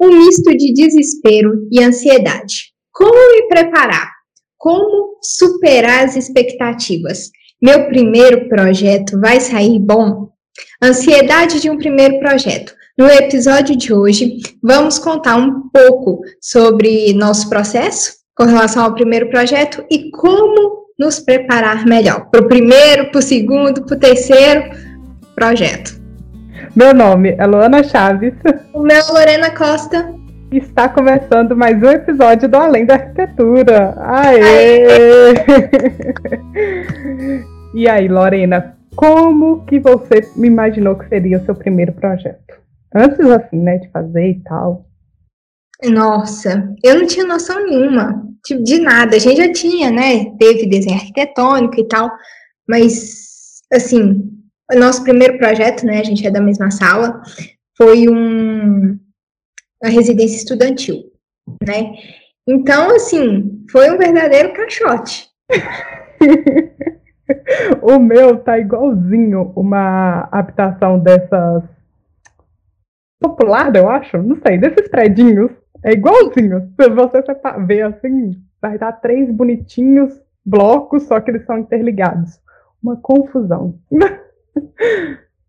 um misto de desespero e ansiedade. Como me preparar? Como superar as expectativas? Meu primeiro projeto vai sair bom? Ansiedade de um primeiro projeto. No episódio de hoje, vamos contar um pouco sobre nosso processo com relação ao primeiro projeto e como nos preparar melhor para o primeiro, para o segundo, para o terceiro projeto. Meu nome é Luana Chaves. O meu é Lorena Costa. Está começando mais um episódio do Além da Arquitetura. Aê! Aê! e aí, Lorena, como que você me imaginou que seria o seu primeiro projeto? Antes, assim, né, de fazer e tal. Nossa, eu não tinha noção nenhuma tipo, de nada. A gente já tinha, né? Teve desenho arquitetônico e tal, mas, assim, o nosso primeiro projeto, né, a gente é da mesma sala, foi um, uma residência estudantil, né? Então, assim, foi um verdadeiro caixote. o meu tá igualzinho uma habitação dessas popular, eu acho, não sei, desses predinhos. É igualzinho. Se você ver assim, vai dar três bonitinhos blocos, só que eles são interligados. Uma confusão.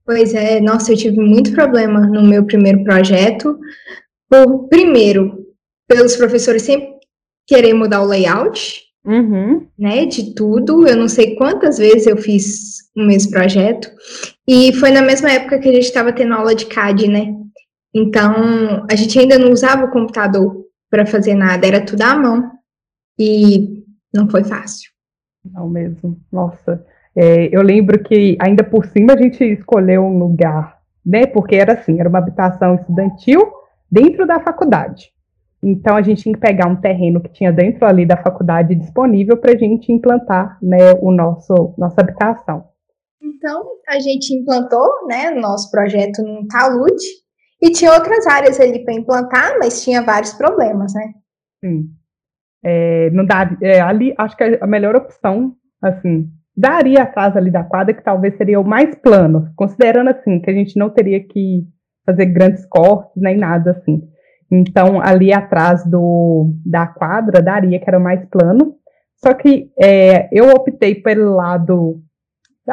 Pois é, nossa, eu tive muito problema no meu primeiro projeto. Por, primeiro, pelos professores sempre querer mudar o layout, uhum. né, de tudo. Eu não sei quantas vezes eu fiz o mesmo projeto. E foi na mesma época que a gente estava tendo aula de CAD, né? Então, a gente ainda não usava o computador para fazer nada, era tudo à mão. E não foi fácil. Não mesmo. Nossa. É, eu lembro que ainda por cima a gente escolheu um lugar, né? Porque era assim, era uma habitação estudantil dentro da faculdade. Então a gente tinha que pegar um terreno que tinha dentro ali da faculdade disponível para a gente implantar, né, o nosso nossa habitação. Então a gente implantou, né, o nosso projeto num talude e tinha outras áreas ali para implantar, mas tinha vários problemas, né? Sim. É, não dá, é, ali acho que a melhor opção, assim, daria atrás ali da quadra, que talvez seria o mais plano, considerando assim, que a gente não teria que fazer grandes cortes nem nada assim. Então, ali atrás do, da quadra, daria, que era o mais plano. Só que é, eu optei pelo lado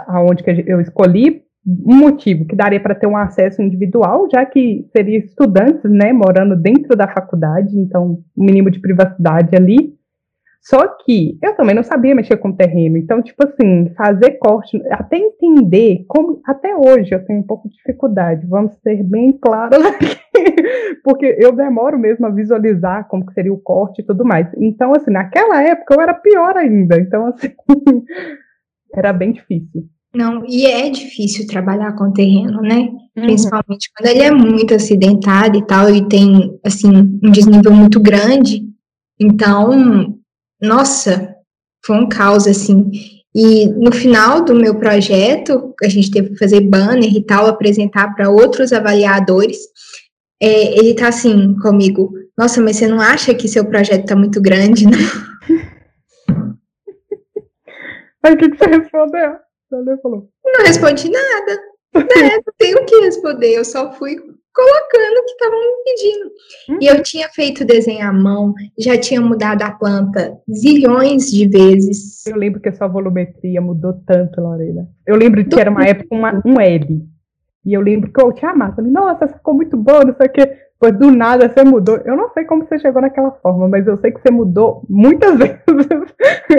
aonde que eu escolhi, um motivo que daria para ter um acesso individual, já que seria estudantes, né, morando dentro da faculdade, então, um mínimo de privacidade ali. Só que eu também não sabia mexer com terreno. Então, tipo assim, fazer corte, até entender como. Até hoje eu tenho um pouco de dificuldade, vamos ser bem claros aqui. Porque eu demoro mesmo a visualizar como que seria o corte e tudo mais. Então, assim, naquela época eu era pior ainda. Então, assim, era bem difícil. Não, e é difícil trabalhar com terreno, né? Uhum. Principalmente quando ele é muito acidentado e tal, e tem, assim, um desnível muito grande. Então, nossa, foi um caos, assim. E no final do meu projeto, a gente teve que fazer banner e tal, apresentar para outros avaliadores. É, ele tá assim comigo, nossa, mas você não acha que seu projeto tá muito grande, não? Aí o que, que você respondeu? Você falou. Não respondi nada. É, não tenho o que responder, eu só fui colocando o que estavam me pedindo. Uhum. E eu tinha feito desenho à mão, já tinha mudado a planta zilhões de vezes. Eu lembro que a sua volumetria mudou tanto, Lorena. Eu lembro que era uma época uma, um L. E eu lembro que eu te amava. Falei, nossa, ficou muito boa, não sei o quê. Pois do nada você mudou. Eu não sei como você chegou naquela forma, mas eu sei que você mudou muitas vezes.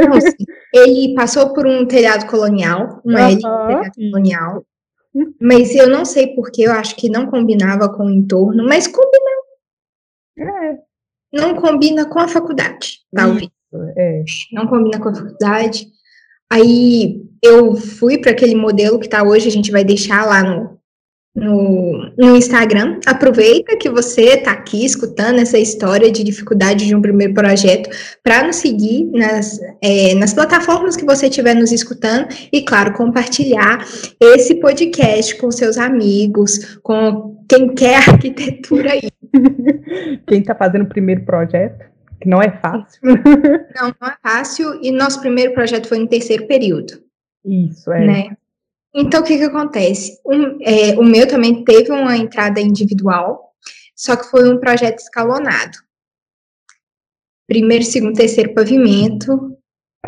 Nossa, ele passou por um telhado colonial, um uhum. L, telhado colonial. Mas eu não sei porque eu acho que não combinava com o entorno, mas combina. É. Não combina com a faculdade, talvez. É. Não combina com a faculdade. Aí eu fui para aquele modelo que está hoje, a gente vai deixar lá no, no, no Instagram. Aproveita que você está aqui escutando essa história de dificuldade de um primeiro projeto para nos seguir nas, é, nas plataformas que você estiver nos escutando e, claro, compartilhar esse podcast com seus amigos, com quem quer arquitetura aí. Quem está fazendo o primeiro projeto, que não é fácil. Não, não é fácil, e nosso primeiro projeto foi no terceiro período. Isso, é. Né? Então, o que que acontece? Um, é, o meu também teve uma entrada individual, só que foi um projeto escalonado. Primeiro, segundo, terceiro pavimento.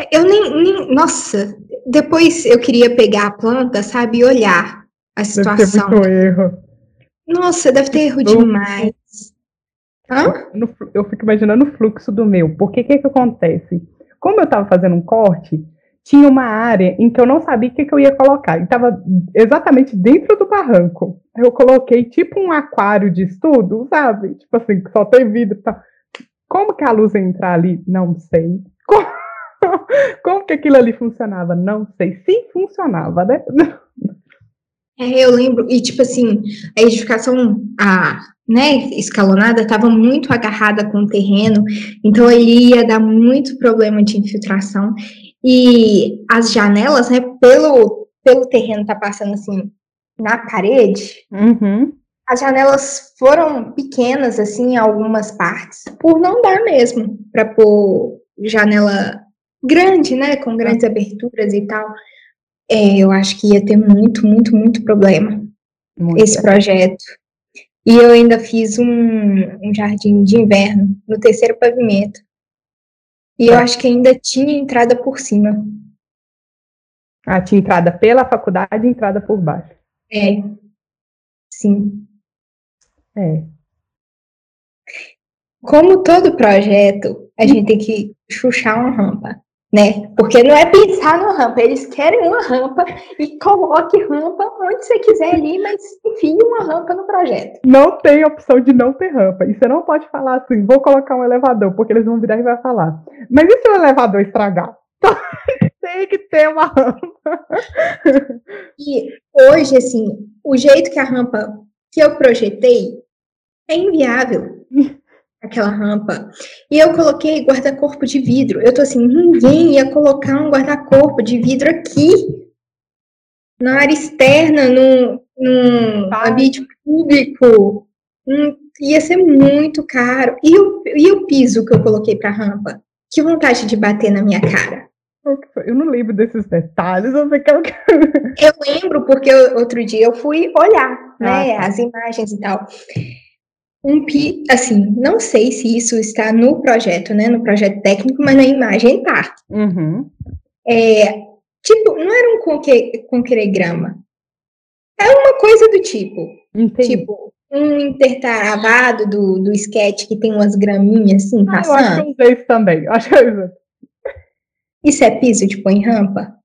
Eu nem, nem nossa, depois eu queria pegar a planta, sabe, e olhar a situação. Deve ter muito erro. Nossa, deve ter erro demais. Hã? Eu, eu fico imaginando o fluxo do meu. Porque o que, que acontece? Como eu estava fazendo um corte, tinha uma área em que eu não sabia o que, que eu ia colocar. E estava exatamente dentro do barranco. Eu coloquei tipo um aquário de estudo, sabe? Tipo assim, que só tem vidro tal. Como que a luz ia entrar ali? Não sei. Como, como que aquilo ali funcionava? Não sei. Sim, funcionava, né? É, eu lembro, e tipo assim, a edificação, a, né, escalonada estava muito agarrada com o terreno, então ele ia dar muito problema de infiltração. E as janelas, né, pelo, pelo terreno tá passando assim na parede, uhum. as janelas foram pequenas, assim, em algumas partes, por não dar mesmo para pôr janela grande, né, com grandes aberturas e tal. É, eu acho que ia ter muito, muito, muito problema muito esse projeto. E eu ainda fiz um, um jardim de inverno no terceiro pavimento. E eu é. acho que ainda tinha entrada por cima. Ah, tinha entrada pela faculdade e entrada por baixo. É. Sim. É. Como todo projeto, a gente tem que chuchar uma rampa né? Porque não é pensar no rampa, eles querem uma rampa e coloque rampa onde você quiser ali, mas enfim, uma rampa no projeto. Não tem opção de não ter rampa. E você não pode falar assim, vou colocar um elevador, porque eles vão virar e vai falar. Mas e se o elevador estragar? tem que ter uma rampa. E hoje, assim, o jeito que a rampa que eu projetei é inviável aquela rampa. E eu coloquei guarda-corpo de vidro. Eu tô assim, ninguém ia colocar um guarda-corpo de vidro aqui. Na área externa, num, num ambiente público. Hum, ia ser muito caro. E o, e o piso que eu coloquei pra rampa? Que vontade de bater na minha cara. Eu não lembro desses detalhes, eu sei que eu... eu lembro porque outro dia eu fui olhar, né, ah, tá. as imagens e tal um pi, assim, não sei se isso está no projeto, né, no projeto técnico, mas na imagem tá. Uhum. É, tipo, não era um conque, conqueregrama. É uma coisa do tipo. Entendi. Tipo, um intertaravado do, do sketch que tem umas graminhas assim, ah, passando. Eu acho que eu usei isso também. Acho que eu usei. Isso é piso, tipo, em rampa?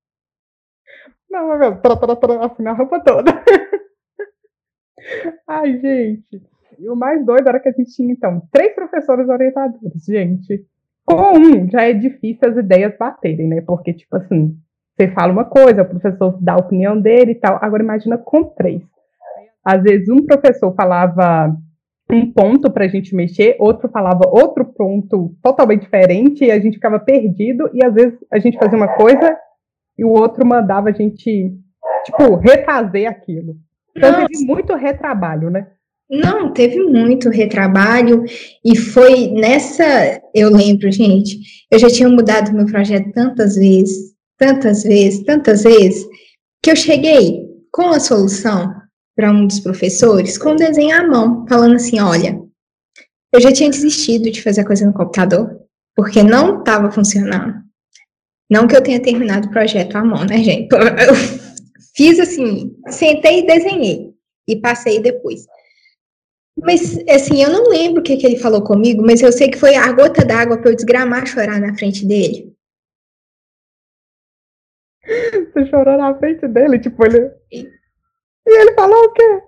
Não, assim, a rampa toda. Ai, gente. E o mais doido era que a gente tinha, então, três professores orientadores, gente. Com um, já é difícil as ideias baterem, né? Porque, tipo assim, você fala uma coisa, o professor dá a opinião dele e tal. Agora, imagina com três. Às vezes, um professor falava um ponto para a gente mexer, outro falava outro ponto totalmente diferente, e a gente ficava perdido, e às vezes a gente fazia uma coisa e o outro mandava a gente, tipo, refazer aquilo. Então, teve muito retrabalho, né? Não, teve muito retrabalho e foi nessa, eu lembro, gente, eu já tinha mudado meu projeto tantas vezes, tantas vezes, tantas vezes, que eu cheguei com a solução para um dos professores com um desenho à mão, falando assim, olha, eu já tinha desistido de fazer a coisa no computador, porque não estava funcionando. Não que eu tenha terminado o projeto à mão, né, gente? Eu fiz assim, sentei e desenhei e passei depois. Mas, assim, eu não lembro o que, que ele falou comigo, mas eu sei que foi a gota d'água para eu desgramar chorar na frente dele. Você chorou na frente dele? Tipo, ele. E, e ele falou o quê?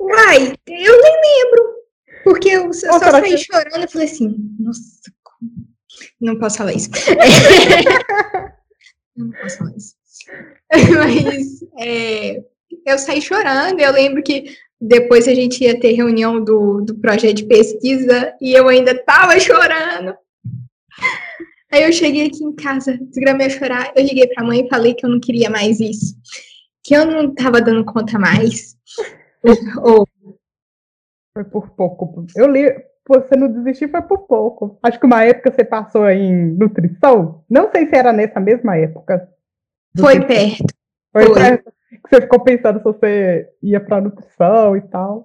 Uai, eu nem lembro. Porque eu, eu só saí que... chorando e falei assim, nossa, não posso falar isso. não posso falar isso. Mas é, eu saí chorando, eu lembro que depois a gente ia ter reunião do, do projeto de pesquisa e eu ainda tava chorando. Aí eu cheguei aqui em casa, desgramei a chorar, eu liguei pra mãe e falei que eu não queria mais isso, que eu não tava dando conta mais. Ou... Foi por pouco. Eu li, você não desistiu foi por pouco. Acho que uma época você passou em nutrição, não sei se era nessa mesma época. Foi perto. Foi, foi. perto você ficou pensando se você ia pra nutrição e tal.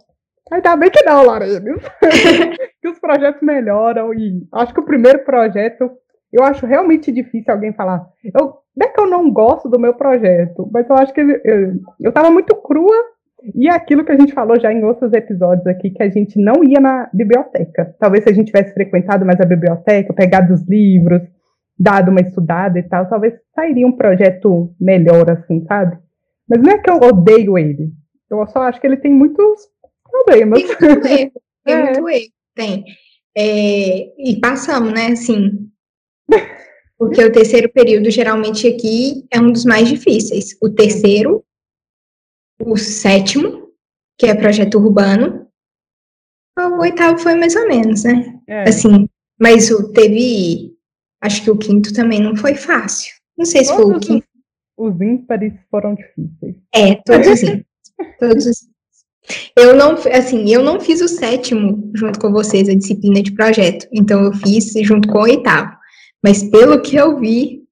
Ainda bem que não, Lorena. que os projetos melhoram e acho que o primeiro projeto, eu acho realmente difícil alguém falar. Eu, não é que eu não gosto do meu projeto, mas eu acho que eu, eu tava muito crua e é aquilo que a gente falou já em outros episódios aqui, que a gente não ia na biblioteca. Talvez se a gente tivesse frequentado mais a biblioteca, pegado os livros, dado uma estudada e tal, talvez sairia um projeto melhor, assim, sabe? Mas não é que eu odeio ele. Eu só acho que ele tem muitos problemas. Tem muito erro. Tem é. muito erro. Tem. É, e passamos, né, assim. Porque o terceiro período, geralmente, aqui é um dos mais difíceis. O terceiro, o sétimo, que é projeto urbano. O oitavo foi mais ou menos, né? É. Assim, mas o, teve. Acho que o quinto também não foi fácil. Não sei se todos foi o quinto. Os ímpares foram difíceis. É, todos os ímpares. todos os eu não, assim, eu não fiz o sétimo junto com vocês, a disciplina de projeto. Então, eu fiz junto com o oitavo. Mas pelo que eu vi,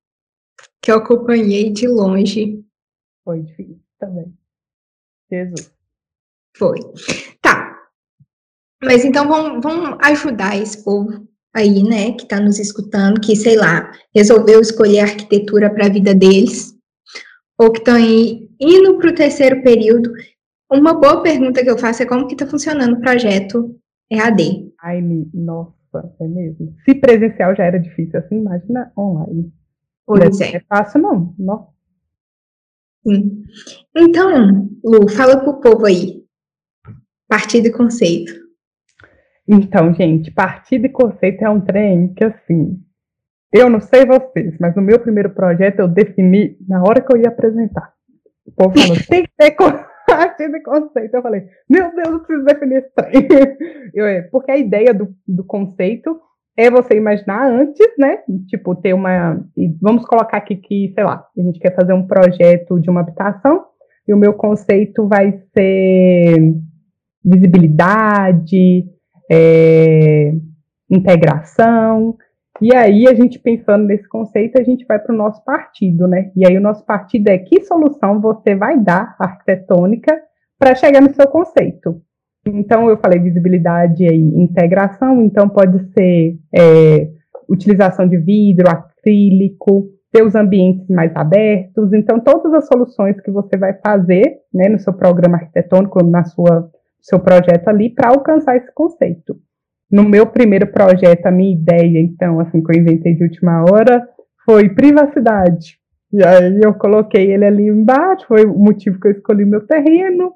que eu acompanhei de longe. Foi difícil também. Jesus. Foi. Tá. Mas então vamos, vamos ajudar esse povo aí, né, que está nos escutando, que, sei lá, resolveu escolher arquitetura para a vida deles, ou que estão indo para o terceiro período uma boa pergunta que eu faço é como que está funcionando o projeto EAD? Ai, nossa, é mesmo. Se presencial já era difícil, assim, imagina online. Pois é. é fácil, não. não. Sim. Então, Lu, fala pro povo aí. Partido e conceito. Então, gente, partido e conceito é um trem que, assim, eu não sei vocês, mas no meu primeiro projeto eu defini na hora que eu ia apresentar. O povo falou, tem que ter achei conceito. Eu falei, meu Deus, eu preciso definir esse trem. Eu, é, porque a ideia do, do conceito é você imaginar antes, né? Tipo, ter uma. Vamos colocar aqui que, sei lá, a gente quer fazer um projeto de uma habitação, e o meu conceito vai ser visibilidade, é, integração, e aí, a gente pensando nesse conceito, a gente vai para o nosso partido, né? E aí, o nosso partido é que solução você vai dar arquitetônica para chegar no seu conceito. Então, eu falei visibilidade e integração, então pode ser é, utilização de vidro, acrílico, ter os ambientes mais abertos. Então, todas as soluções que você vai fazer né, no seu programa arquitetônico, na sua seu projeto ali, para alcançar esse conceito no meu primeiro projeto, a minha ideia, então, assim, que eu inventei de última hora, foi privacidade. E aí eu coloquei ele ali embaixo, foi o motivo que eu escolhi meu terreno,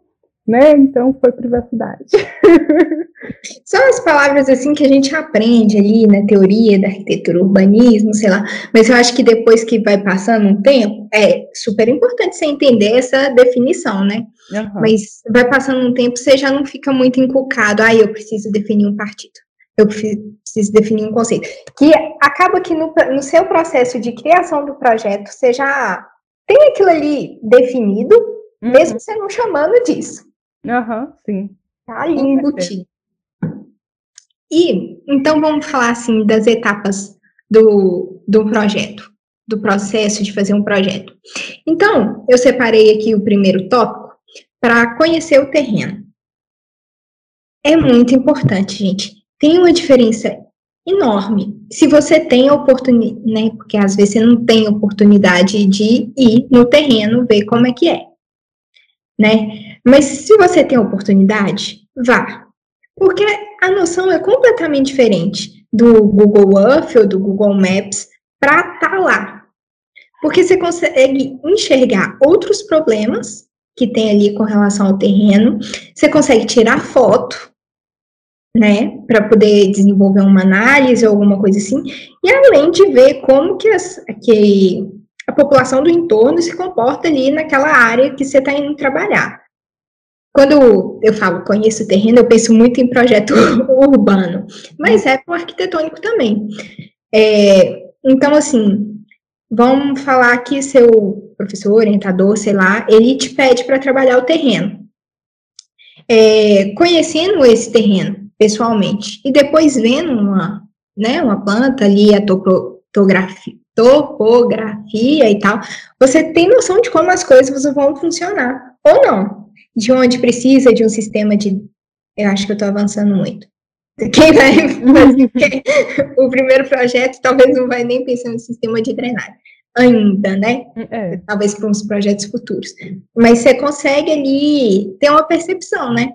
né? Então foi privacidade. São as palavras assim que a gente aprende ali na teoria da arquitetura, urbanismo, sei lá. Mas eu acho que depois que vai passando um tempo, é super importante você entender essa definição, né? Uhum. Mas vai passando um tempo, você já não fica muito inculcado. Ah, eu preciso definir um partido. Eu preciso definir um conceito. Que acaba que no, no seu processo de criação do projeto, você já tem aquilo ali definido, uhum. mesmo você não chamando disso. Aham, uhum, sim. Tá ali embutido. E, então, vamos falar, assim, das etapas do, do projeto, do processo de fazer um projeto. Então, eu separei aqui o primeiro tópico para conhecer o terreno. É muito importante, gente. Tem uma diferença enorme. Se você tem a oportunidade, né, porque às vezes você não tem oportunidade de ir no terreno ver como é que é, né? Mas se você tem a oportunidade, vá. Porque a noção é completamente diferente do Google Earth ou do Google Maps para estar tá lá. Porque você consegue enxergar outros problemas que tem ali com relação ao terreno, você consegue tirar foto, né, para poder desenvolver uma análise ou alguma coisa assim, e além de ver como que, as, que a população do entorno se comporta ali naquela área que você está indo trabalhar. Quando eu falo conheço o terreno, eu penso muito em projeto urbano, mas é para o arquitetônico também. É, então, assim, vamos falar que seu professor, orientador, sei lá, ele te pede para trabalhar o terreno. É, conhecendo esse terreno pessoalmente e depois vendo uma, né, uma planta ali, a topografia, topografia e tal, você tem noção de como as coisas vão funcionar ou não de onde precisa de um sistema de Eu acho que eu estou avançando muito. Quem vai fazer o primeiro projeto talvez não vai nem pensar no sistema de drenagem ainda, né? É. Talvez para uns projetos futuros. Mas você consegue ali ter uma percepção, né?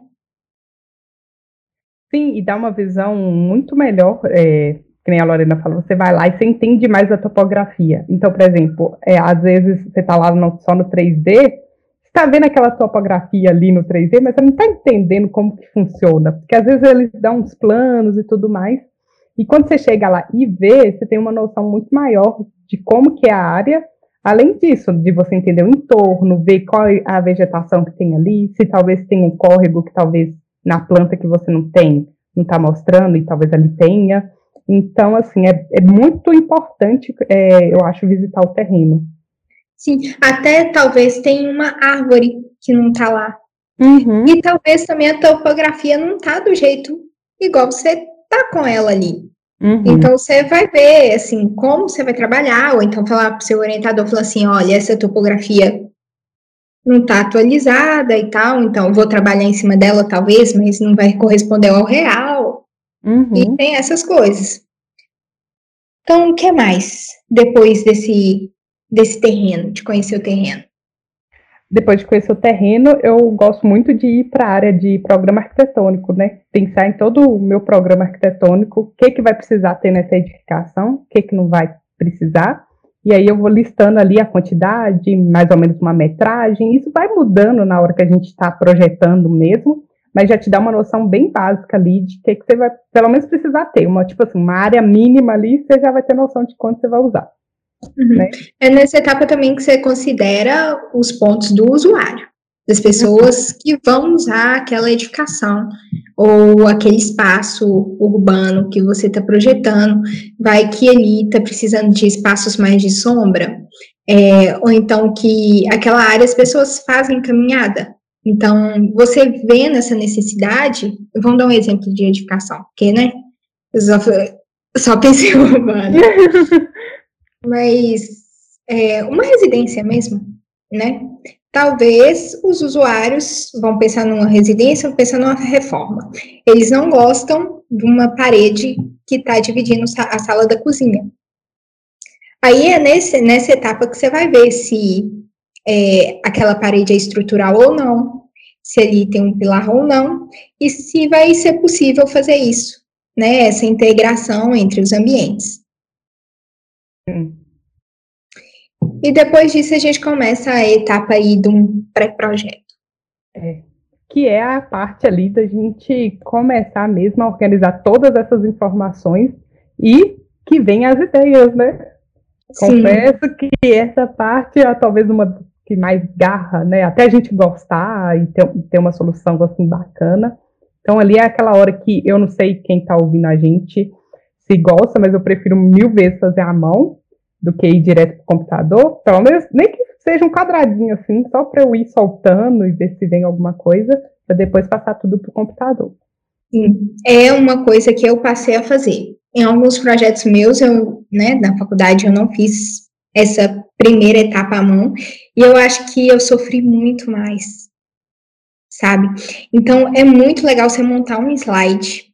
Sim, e dá uma visão muito melhor, é, que nem a Lorena falou, você vai lá e você entende mais a topografia. Então, por exemplo, é, às vezes você está lá no, só no 3D, está vendo aquela topografia ali no 3D, mas você não está entendendo como que funciona, porque às vezes eles dão uns planos e tudo mais, e quando você chega lá e vê, você tem uma noção muito maior de como que é a área, além disso, de você entender o entorno, ver qual é a vegetação que tem ali, se talvez tem um córrego que talvez na planta que você não tem, não está mostrando e talvez ali tenha. Então, assim, é, é muito importante, é, eu acho, visitar o terreno. Sim, até talvez tenha uma árvore que não está lá. Uhum. E talvez também a topografia não está do jeito igual você tá com ela ali. Uhum. Então você vai ver assim como você vai trabalhar, ou então falar para o seu orientador, falar assim, olha, essa topografia não está atualizada e tal, então vou trabalhar em cima dela talvez, mas não vai corresponder ao real. Uhum. E tem essas coisas. Então, o que mais depois desse desse terreno, de conhecer o terreno? Depois de conhecer o terreno, eu gosto muito de ir para a área de programa arquitetônico, né? Pensar em todo o meu programa arquitetônico, o que, que vai precisar ter nessa edificação, o que, que não vai precisar. E aí eu vou listando ali a quantidade, mais ou menos uma metragem. Isso vai mudando na hora que a gente está projetando mesmo, mas já te dá uma noção bem básica ali de que, que você vai, pelo menos, precisar ter. Uma, tipo assim, uma área mínima ali, você já vai ter noção de quanto você vai usar. Uhum. Né? É nessa etapa também que você considera os pontos do usuário, das pessoas que vão usar aquela edificação ou aquele espaço urbano que você está projetando, vai que ele está precisando de espaços mais de sombra, é, ou então que aquela área as pessoas fazem caminhada. Então, você vê nessa necessidade, vamos dar um exemplo de edificação, porque, né, só, só pensei urbano. mas é, uma residência mesmo, né? Talvez os usuários vão pensar numa residência, vão pensar numa reforma. Eles não gostam de uma parede que está dividindo a sala da cozinha. Aí é nesse, nessa etapa que você vai ver se é, aquela parede é estrutural ou não, se ali tem um pilar ou não, e se vai ser possível fazer isso, né? Essa integração entre os ambientes. E depois disso a gente começa a etapa aí de um pré-projeto. É, que é a parte ali da gente começar mesmo a organizar todas essas informações e que vem as ideias, né? Sim. Confesso que essa parte é talvez uma que mais garra, né? Até a gente gostar e ter, ter uma solução assim bacana. Então ali é aquela hora que eu não sei quem está ouvindo a gente se gosta, mas eu prefiro mil vezes fazer à mão do que ir direto para o computador, pelo menos nem que seja um quadradinho assim, só para eu ir soltando e ver se vem alguma coisa, para depois passar tudo para o computador. Sim, é uma coisa que eu passei a fazer. Em alguns projetos meus, eu, né, na faculdade, eu não fiz essa primeira etapa à mão, e eu acho que eu sofri muito mais, sabe? Então, é muito legal você montar um slide,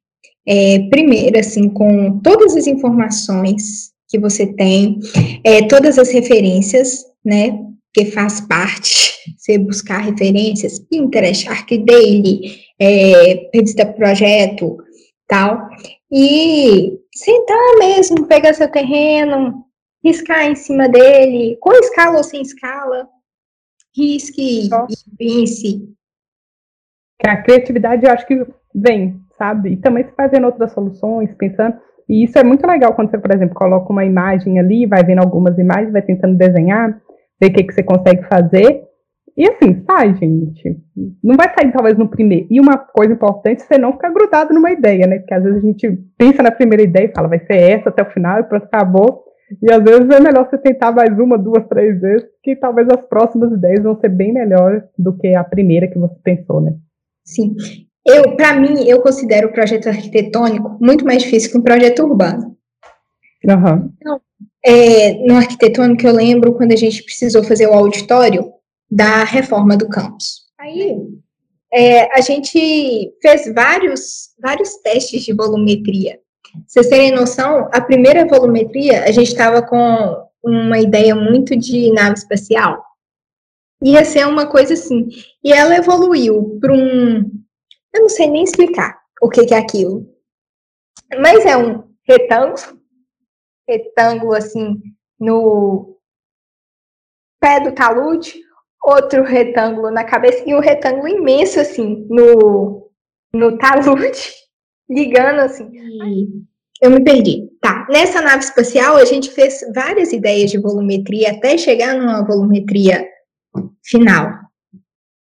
é, primeiro, assim, com todas as informações que você tem, é, todas as referências, né? Que faz parte, você buscar referências, Pinterest, ArcDaily, é, revista projeto, tal, e sentar mesmo, pegar seu terreno, riscar em cima dele, com escala ou sem escala, risque e pense. A criatividade eu acho que vem, sabe? E também se fazendo outras soluções, pensando. E isso é muito legal quando você, por exemplo, coloca uma imagem ali, vai vendo algumas imagens, vai tentando desenhar, ver o que, que você consegue fazer. E assim, sai, gente. Não vai sair talvez no primeiro. E uma coisa importante, você não ficar grudado numa ideia, né? Porque às vezes a gente pensa na primeira ideia e fala, vai ser essa até o final e pronto, acabou. E às vezes é melhor você tentar mais uma, duas, três vezes, que talvez as próximas ideias vão ser bem melhores do que a primeira que você pensou, né? Sim. Eu, para mim, eu considero o projeto arquitetônico muito mais difícil que um projeto urbano. Uhum. Então, é, no arquitetônico, eu lembro quando a gente precisou fazer o auditório da reforma do campus. Aí, é, a gente fez vários, vários testes de volumetria. Vocês terem noção, a primeira volumetria, a gente estava com uma ideia muito de nave espacial. Ia ser uma coisa assim. E ela evoluiu para um. Eu não sei nem explicar o que, que é aquilo. Mas é um retângulo. Retângulo, assim, no pé do talude. Outro retângulo na cabeça. E um retângulo imenso, assim, no, no talude. Ligando, assim. Eu me perdi. Tá. Nessa nave espacial, a gente fez várias ideias de volumetria até chegar numa volumetria final.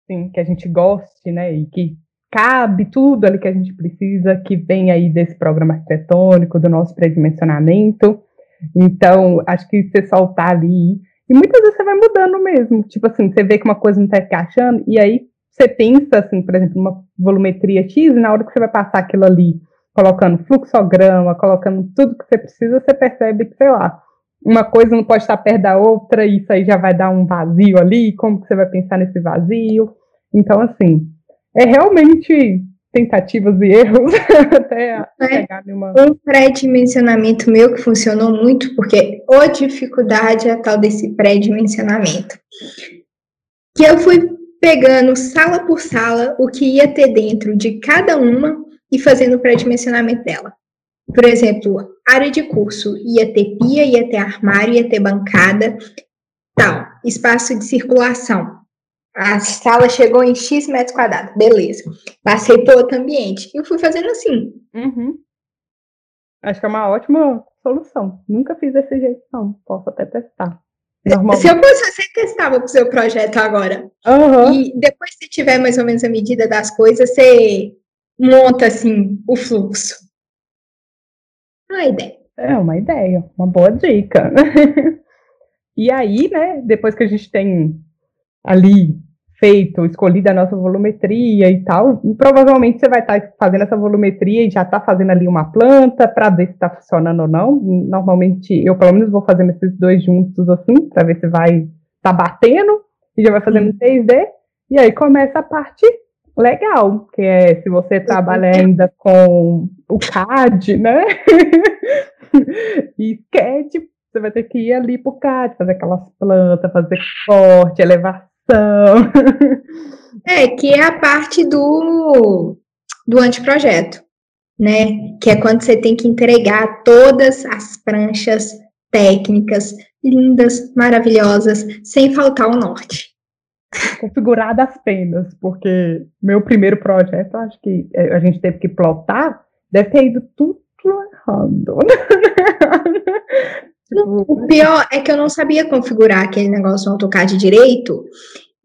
Sim, que a gente goste, né? E que cabe tudo ali que a gente precisa, que vem aí desse programa arquitetônico, do nosso pré-dimensionamento. Então, acho que você soltar ali. E muitas vezes você vai mudando mesmo. Tipo assim, você vê que uma coisa não está encaixando, e aí você pensa, assim, por exemplo, uma volumetria X, e na hora que você vai passar aquilo ali colocando fluxograma, colocando tudo que você precisa, você percebe que, sei lá, uma coisa não pode estar perto da outra, e isso aí já vai dar um vazio ali, como que você vai pensar nesse vazio. Então, assim, é realmente tentativas e erros até é. chegar numa... Um pré-dimensionamento meu que funcionou muito, porque a dificuldade é a tal desse pré-dimensionamento. Que eu fui pegando sala por sala o que ia ter dentro de cada uma e fazendo o pré-dimensionamento dela. Por exemplo, área de curso ia ter pia, ia ter armário, ia ter bancada, tal. Espaço de circulação. A sala chegou em X metros quadrados, beleza. Passei para outro ambiente. E eu fui fazendo assim. Uhum. Acho que é uma ótima solução. Nunca fiz desse jeito, não. Posso até testar. Se eu fosse você, testava para o seu projeto agora. Uhum. E depois, se tiver mais ou menos a medida das coisas, você monta assim o fluxo. Uma ideia. É uma ideia, uma boa dica. e aí, né, depois que a gente tem ali feito, escolhido a nossa volumetria e tal, e provavelmente você vai estar tá fazendo essa volumetria e já está fazendo ali uma planta para ver se está funcionando ou não. Normalmente, eu pelo menos vou fazendo esses dois juntos assim, para ver se vai estar tá batendo, e já vai fazendo em 3D, e aí começa a parte legal, que é se você trabalha ainda com o CAD, né? e sketch, você vai ter que ir ali pro CAD, fazer aquelas plantas, fazer corte, elevação. É, que é a parte do, do anteprojeto, né? Que é quando você tem que entregar todas as pranchas técnicas lindas, maravilhosas, sem faltar o norte configurada apenas, porque meu primeiro projeto, acho que é, a gente teve que plotar, deve ter ido tudo errado. o pior é que eu não sabia configurar aquele negócio no AutoCAD direito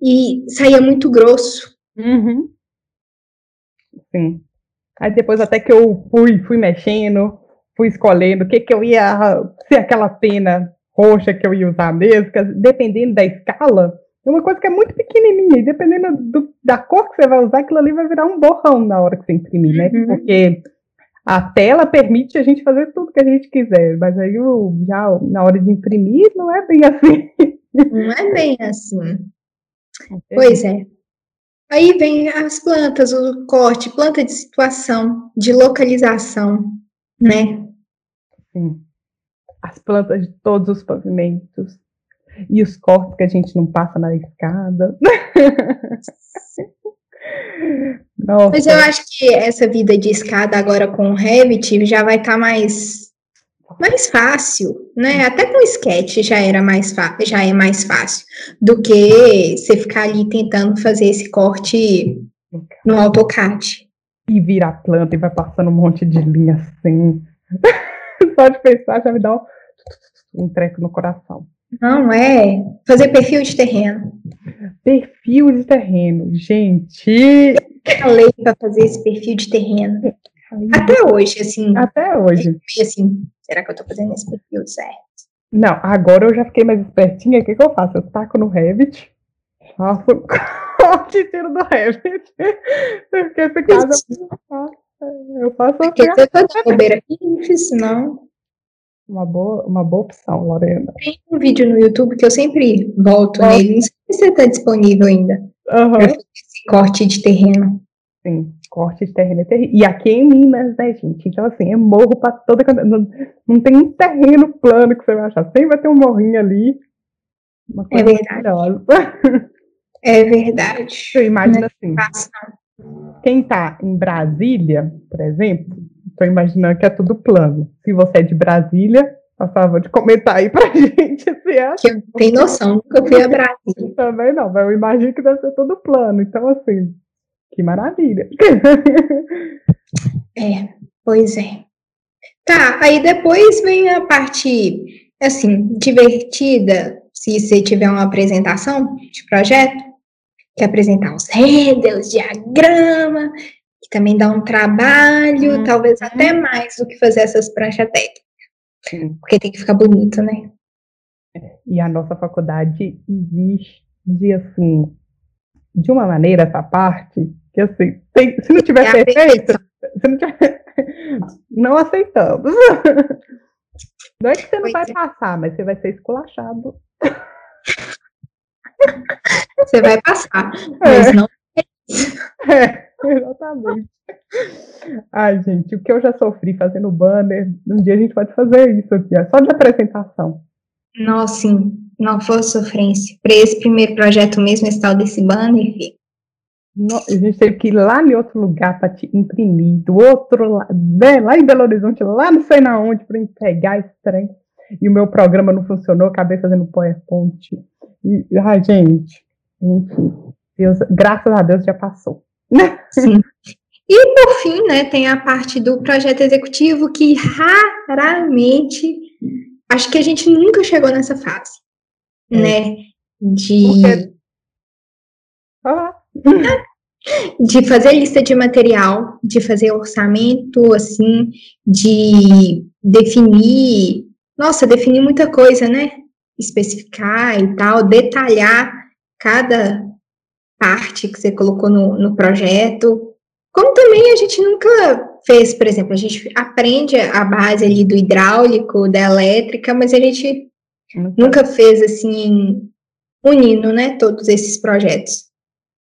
e saía muito grosso. Uhum. Sim. Aí depois até que eu fui, fui mexendo, fui escolhendo o que que eu ia, se aquela pena roxa que eu ia usar mesmo, dependendo da escala, é uma coisa que é muito pequenininha, e dependendo do, da cor que você vai usar, aquilo ali vai virar um borrão na hora que você imprimir, né? Uhum. Porque a tela permite a gente fazer tudo que a gente quiser, mas aí já na hora de imprimir não é bem assim. Não é bem assim. Pois é. Aí vem as plantas, o corte, planta de situação, de localização, né? Sim. As plantas de todos os pavimentos e os cortes que a gente não passa na escada. Nossa. Mas eu acho que essa vida de escada agora com o Revit já vai estar tá mais mais fácil, né? Até com o sketch já era mais já é mais fácil do que você ficar ali tentando fazer esse corte no AutoCAD. E vira a planta e vai passando um monte de linha assim. Só de pensar já me dá um, um treco no coração. Não, é fazer perfil de terreno. Perfil de terreno, gente. Falei para fazer esse perfil de terreno. Até hoje, assim. Até hoje. Assim, será que eu estou fazendo esse perfil certo? Não, agora eu já fiquei mais espertinha. O que, que eu faço? Eu taco no Revit, faço corte tiro do Revit. Porque esse caso eu faço. Porque assim, eu tô de bobeira aqui, não fiz não. Uma boa, uma boa opção, Lorena. Tem um vídeo no YouTube que eu sempre volto nele. Não sei se está disponível ainda. Uhum. corte de terreno. Sim, corte de terreno é terrível. E aqui em Minas, né, gente? Então, assim, é morro para toda. Não, não tem um terreno plano que você vai achar. Sempre vai ter um morrinho ali. é verdade. É verdade. Eu imagino assim. Quem está em Brasília, por exemplo, estou imaginando que é tudo plano. Se você é de Brasília, por favor de comentar aí pra gente se é. Que eu tenho noção, nunca fui a Brasília. Também não, mas eu imagino que deve ser tudo plano. Então, assim, que maravilha. É, pois é. Tá, aí depois vem a parte, assim, divertida, se você tiver uma apresentação de projeto, que é apresentar os headers, diagrama, que também dá um trabalho, uhum. talvez até mais do que fazer essas pranchas técnicas. Porque tem que ficar bonito, né? E a nossa faculdade existe, assim, de uma maneira essa parte, que assim, tem, se não tiver é perfeito, se não, tiver, não aceitamos. Não é que você não pois vai é. passar, mas você vai ser esculachado. Você vai passar, mas é. não. É, exatamente. Ai, gente, o que eu já sofri fazendo banner, um dia a gente pode fazer isso aqui, só de apresentação. Nossa, sim, não foi sofrência. Para esse primeiro projeto mesmo, esse tal desse banner, no, a gente teve que ir lá em outro lugar para te imprimir, do outro lado, né, lá em Belo Horizonte, lá não sei na onde, para pegar esse trem. E o meu programa não funcionou, acabei fazendo PowerPoint. E, ai, gente, enfim, Deus, graças a Deus já passou. Sim. E por fim, né, tem a parte do projeto executivo que raramente, acho que a gente nunca chegou nessa fase, é. né, de ah. de fazer lista de material, de fazer orçamento, assim, de definir, nossa, definir muita coisa, né? Especificar e tal, detalhar cada parte que você colocou no, no projeto. Como também a gente nunca fez, por exemplo, a gente aprende a base ali do hidráulico, da elétrica, mas a gente nunca fez assim, unindo, né, todos esses projetos.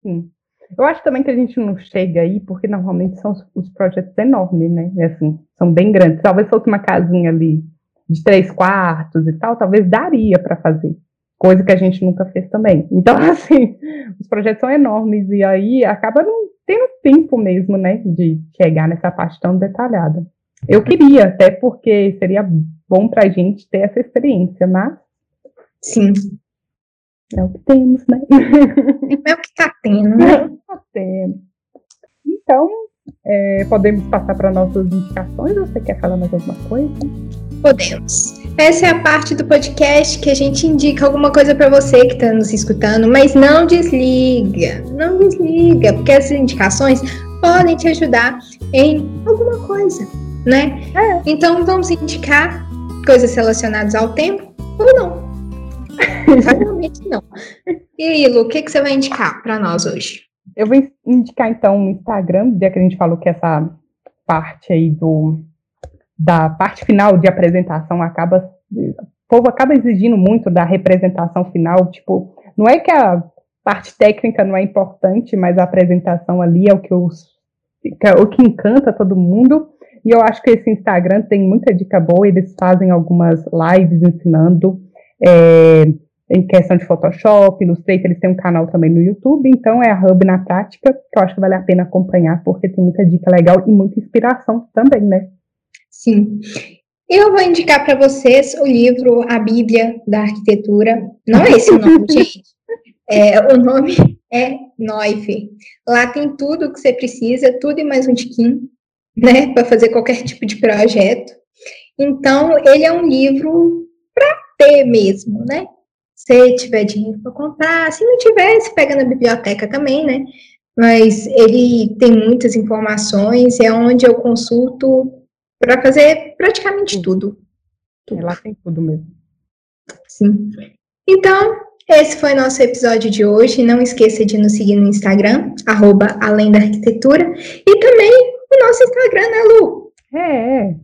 Sim. Eu acho também que a gente não chega aí, porque normalmente são os, os projetos enormes, né? Assim, são bem grandes. Talvez fosse uma casinha ali de três quartos e tal, talvez daria para fazer. Coisa que a gente nunca fez também. Então, assim, os projetos são enormes e aí acaba não tendo tempo mesmo, né, de chegar nessa parte tão detalhada. Eu queria, até porque seria bom para a gente ter essa experiência, mas. Sim. É o que temos, né? É o que está tendo, né? É o que está tendo. Então, é, podemos passar para nossas indicações você quer falar mais alguma coisa? Podemos. Essa é a parte do podcast que a gente indica alguma coisa para você que está nos escutando, mas não desliga, não desliga, porque essas indicações podem te ajudar em alguma coisa, né? É. Então vamos indicar coisas relacionadas ao tempo ou não. Realmente não. E aí, Lu, o que, que você vai indicar para nós hoje? Eu vou indicar então o Instagram, já que a gente falou que essa parte aí do da parte final de apresentação acaba o povo acaba exigindo muito da representação final, tipo, não é que a parte técnica não é importante, mas a apresentação ali é o que os é o que encanta todo mundo. E eu acho que esse Instagram tem muita dica boa, eles fazem algumas lives ensinando é, em questão de Photoshop, Illustrator, eles têm um canal também no YouTube, então é a Hub na prática, que eu acho que vale a pena acompanhar, porque tem muita dica legal e muita inspiração também, né? Sim. Eu vou indicar para vocês o livro A Bíblia da Arquitetura. Não é esse o nome, gente. É, o nome é Noive. Lá tem tudo o que você precisa, tudo e mais um tiquinho, né, para fazer qualquer tipo de projeto. Então, ele é um livro para ter mesmo, né? Se tiver dinheiro para comprar, se não tiver, se pega na biblioteca também, né? Mas ele tem muitas informações, é onde eu consulto para fazer praticamente tudo. tudo. Lá tem tudo mesmo. Sim. Então, esse foi nosso episódio de hoje. Não esqueça de nos seguir no Instagram, arroba Além da Arquitetura, e também o nosso Instagram, né, Lu? É, é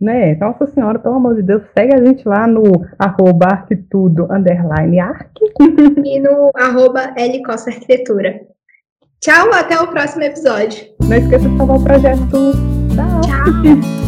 né? Nossa Senhora, pelo amor de Deus, segue a gente lá no arroba arquitudo, underline arc. E no arroba L Costa Arquitetura. Tchau, até o próximo episódio. Não esqueça de salvar o projeto. Tchau. Tchau.